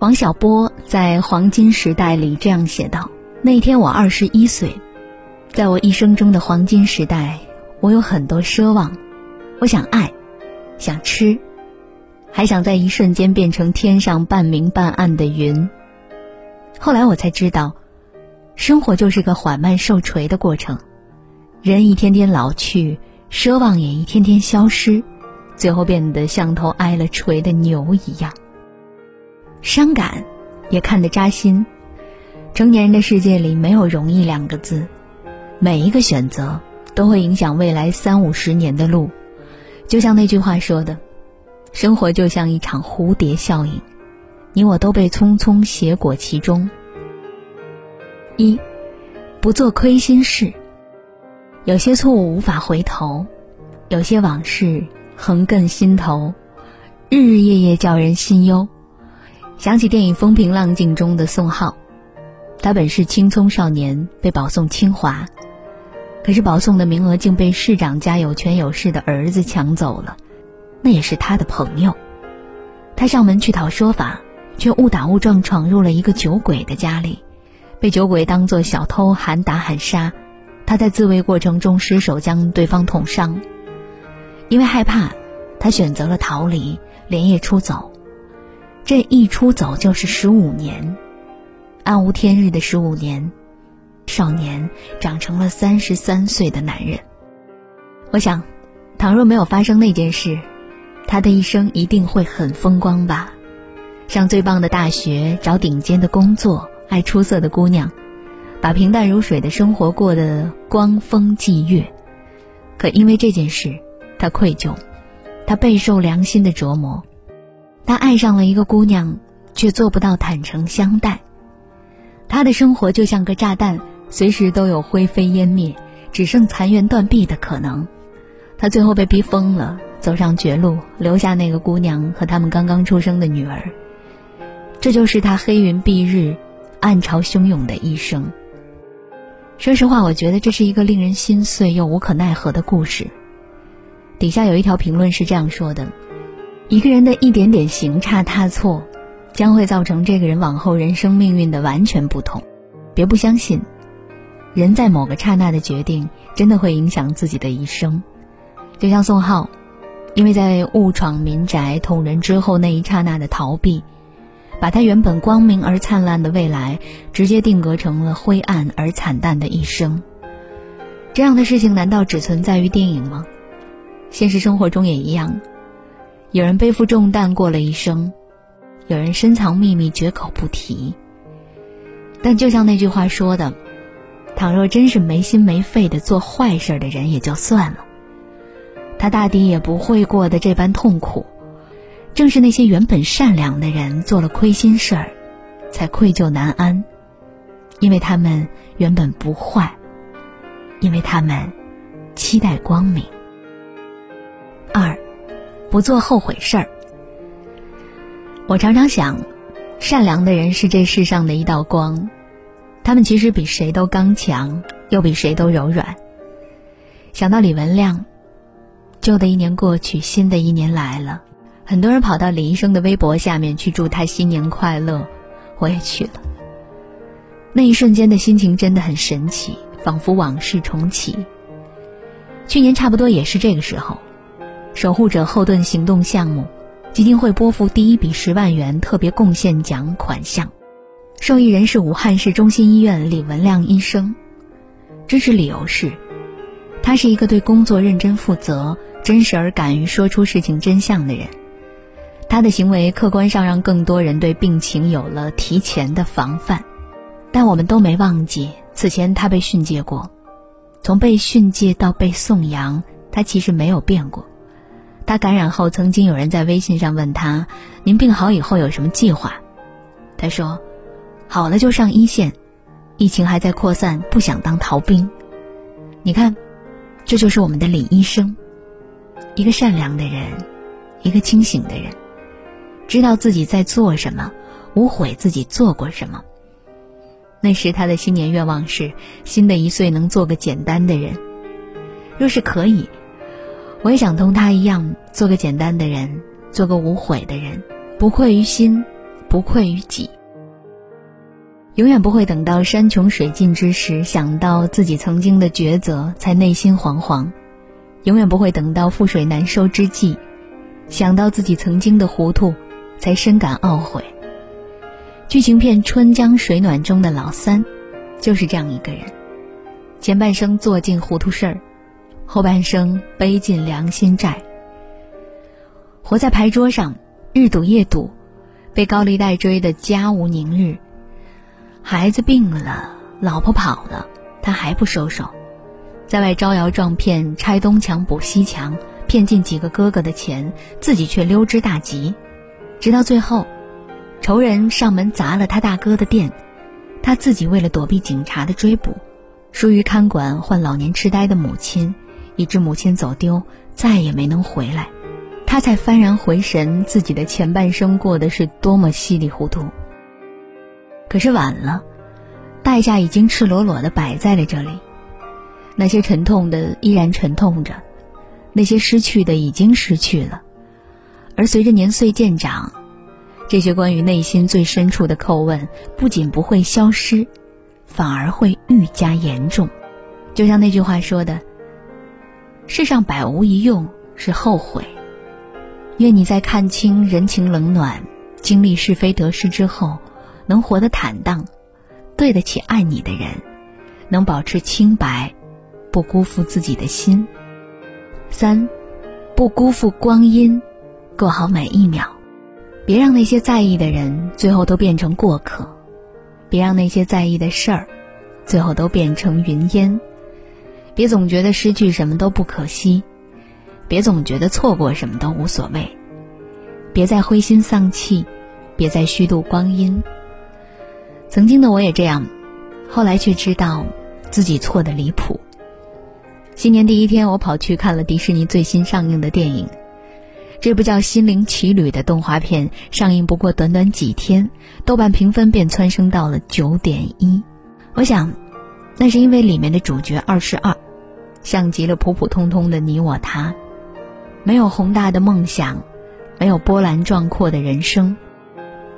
王小波在《黄金时代》里这样写道：“那天我二十一岁，在我一生中的黄金时代，我有很多奢望，我想爱，想吃，还想在一瞬间变成天上半明半暗的云。后来我才知道，生活就是个缓慢受锤的过程，人一天天老去，奢望也一天天消失，最后变得像头挨了锤的牛一样。”伤感，也看得扎心。成年人的世界里没有容易两个字，每一个选择都会影响未来三五十年的路。就像那句话说的：“生活就像一场蝴蝶效应，你我都被匆匆携裹其中。”一，不做亏心事。有些错误无法回头，有些往事横亘心头，日日夜夜叫人心忧。想起电影《风平浪静》中的宋浩，他本是青葱少年，被保送清华，可是保送的名额竟被市长家有权有势的儿子抢走了，那也是他的朋友。他上门去讨说法，却误打误撞闯入了一个酒鬼的家里，被酒鬼当作小偷喊打喊杀，他在自卫过程中失手将对方捅伤。因为害怕，他选择了逃离，连夜出走。这一出走就是十五年，暗无天日的十五年，少年长成了三十三岁的男人。我想，倘若没有发生那件事，他的一生一定会很风光吧，上最棒的大学，找顶尖的工作，爱出色的姑娘，把平淡如水的生活过得光风霁月。可因为这件事，他愧疚，他备受良心的折磨。他爱上了一个姑娘，却做不到坦诚相待。他的生活就像个炸弹，随时都有灰飞烟灭，只剩残垣断壁的可能。他最后被逼疯了，走上绝路，留下那个姑娘和他们刚刚出生的女儿。这就是他黑云蔽日、暗潮汹涌的一生。说实话，我觉得这是一个令人心碎又无可奈何的故事。底下有一条评论是这样说的。一个人的一点点行差踏错，将会造成这个人往后人生命运的完全不同。别不相信，人在某个刹那的决定，真的会影响自己的一生。就像宋浩，因为在误闯民宅捅人之后那一刹那的逃避，把他原本光明而灿烂的未来，直接定格成了灰暗而惨淡的一生。这样的事情难道只存在于电影吗？现实生活中也一样。有人背负重担过了一生，有人深藏秘密绝口不提。但就像那句话说的：“倘若真是没心没肺的做坏事的人，也就算了。他大抵也不会过得这般痛苦。正是那些原本善良的人，做了亏心事儿，才愧疚难安，因为他们原本不坏，因为他们期待光明。”不做后悔事儿。我常常想，善良的人是这世上的一道光，他们其实比谁都刚强，又比谁都柔软。想到李文亮，旧的一年过去，新的一年来了，很多人跑到李医生的微博下面去祝他新年快乐，我也去了。那一瞬间的心情真的很神奇，仿佛往事重启。去年差不多也是这个时候。守护者后盾行动项目基金会拨付第一笔十万元特别贡献奖款项，受益人是武汉市中心医院李文亮医生。支持理由是，他是一个对工作认真负责、真实而敢于说出事情真相的人。他的行为客观上让更多人对病情有了提前的防范，但我们都没忘记，此前他被训诫过，从被训诫到被颂扬，他其实没有变过。他感染后，曾经有人在微信上问他：“您病好以后有什么计划？”他说：“好了就上一线，疫情还在扩散，不想当逃兵。”你看，这就是我们的李医生，一个善良的人，一个清醒的人，知道自己在做什么，无悔自己做过什么。那时他的新年愿望是：新的一岁能做个简单的人。若是可以。我也想同他一样，做个简单的人，做个无悔的人，不愧于心，不愧于己。永远不会等到山穷水尽之时，想到自己曾经的抉择，才内心惶惶；永远不会等到覆水难收之际，想到自己曾经的糊涂，才深感懊悔。剧情片《春江水暖》中的老三，就是这样一个人：前半生做尽糊涂事儿，后半生背尽良心债。活在牌桌上，日赌夜赌，被高利贷追得家无宁日。孩子病了，老婆跑了，他还不收手，在外招摇撞骗，拆东墙补西墙，骗进几个哥哥的钱，自己却溜之大吉。直到最后，仇人上门砸了他大哥的店，他自己为了躲避警察的追捕，疏于看管患老年痴呆的母亲，以致母亲走丢，再也没能回来，他才幡然回神，自己的前半生过得是多么稀里糊涂。可是晚了，代价已经赤裸裸的摆在了这里。那些沉痛的依然沉痛着，那些失去的已经失去了。而随着年岁渐长，这些关于内心最深处的叩问，不仅不会消失，反而会愈加严重。就像那句话说的：“世上百无一用是后悔。”愿你在看清人情冷暖、经历是非得失之后。能活得坦荡，对得起爱你的人，能保持清白，不辜负自己的心。三，不辜负光阴，过好每一秒。别让那些在意的人最后都变成过客，别让那些在意的事儿最后都变成云烟。别总觉得失去什么都不可惜，别总觉得错过什么都无所谓。别再灰心丧气，别再虚度光阴。曾经的我也这样，后来却知道自己错的离谱。新年第一天，我跑去看了迪士尼最新上映的电影。这部叫《心灵奇旅》的动画片上映不过短短几天，豆瓣评分便蹿升到了九点一。我想，那是因为里面的主角二十二，像极了普普通通的你我他，没有宏大的梦想，没有波澜壮阔的人生。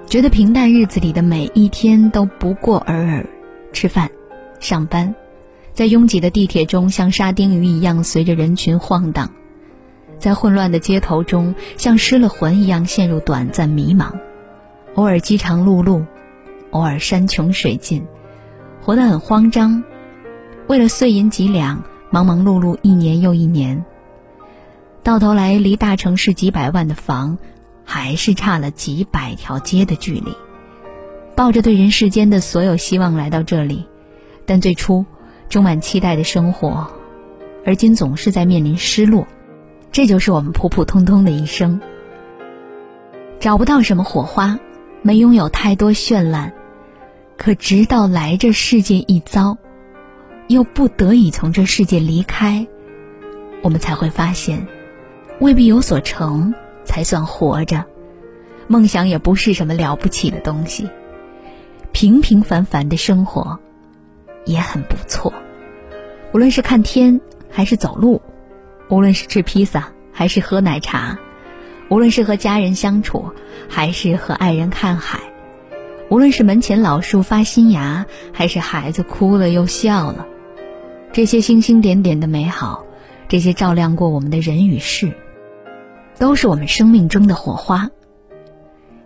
觉得平淡日子里的每一天都不过尔尔，吃饭、上班，在拥挤的地铁中像沙丁鱼一样随着人群晃荡，在混乱的街头中像失了魂一样陷入短暂迷茫，偶尔饥肠辘辘，偶尔山穷水尽，活得很慌张，为了碎银几两，忙忙碌碌一年又一年，到头来离大城市几百万的房。还是差了几百条街的距离，抱着对人世间的所有希望来到这里，但最初充满期待的生活，而今总是在面临失落，这就是我们普普通通的一生。找不到什么火花，没拥有太多绚烂，可直到来这世界一遭，又不得已从这世界离开，我们才会发现，未必有所成。才算活着，梦想也不是什么了不起的东西，平平凡凡的生活也很不错。无论是看天还是走路，无论是吃披萨还是喝奶茶，无论是和家人相处还是和爱人看海，无论是门前老树发新芽还是孩子哭了又笑了，这些星星点点的美好，这些照亮过我们的人与事。都是我们生命中的火花。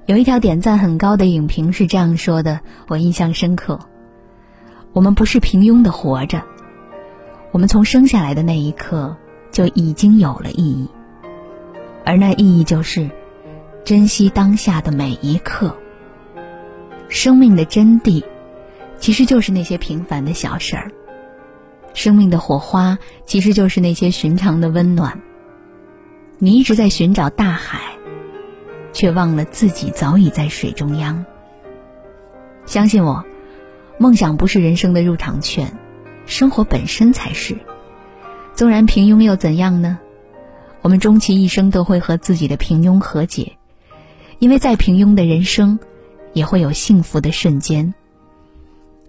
有一条点赞很高的影评是这样说的，我印象深刻。我们不是平庸的活着，我们从生下来的那一刻就已经有了意义，而那意义就是珍惜当下的每一刻。生命的真谛，其实就是那些平凡的小事儿。生命的火花，其实就是那些寻常的温暖。你一直在寻找大海，却忘了自己早已在水中央。相信我，梦想不是人生的入场券，生活本身才是。纵然平庸又怎样呢？我们终其一生都会和自己的平庸和解，因为再平庸的人生，也会有幸福的瞬间，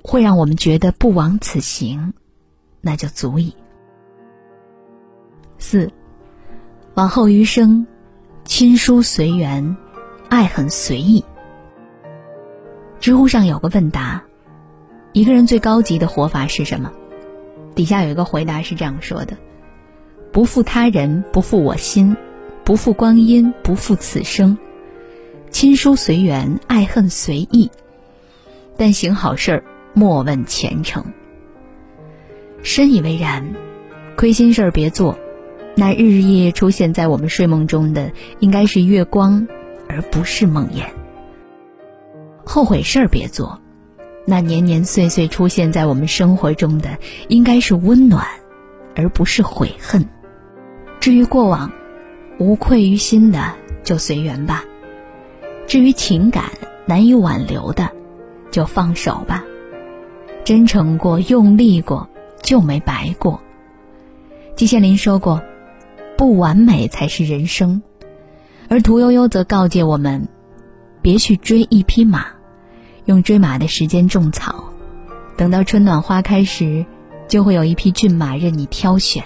会让我们觉得不枉此行，那就足矣。四。往后余生，亲疏随缘，爱很随意。知乎上有个问答：一个人最高级的活法是什么？底下有一个回答是这样说的：不负他人，不负我心，不负光阴，不负此生。亲疏随缘，爱恨随意，但行好事儿莫问前程。深以为然，亏心事儿别做。那日日夜夜出现在我们睡梦中的，应该是月光，而不是梦魇。后悔事儿别做，那年年岁岁出现在我们生活中的，应该是温暖，而不是悔恨。至于过往，无愧于心的就随缘吧；至于情感难以挽留的，就放手吧。真诚过，用力过，就没白过。季羡林说过。不完美才是人生，而屠呦呦则告诫我们：别去追一匹马，用追马的时间种草，等到春暖花开时，就会有一匹骏马任你挑选。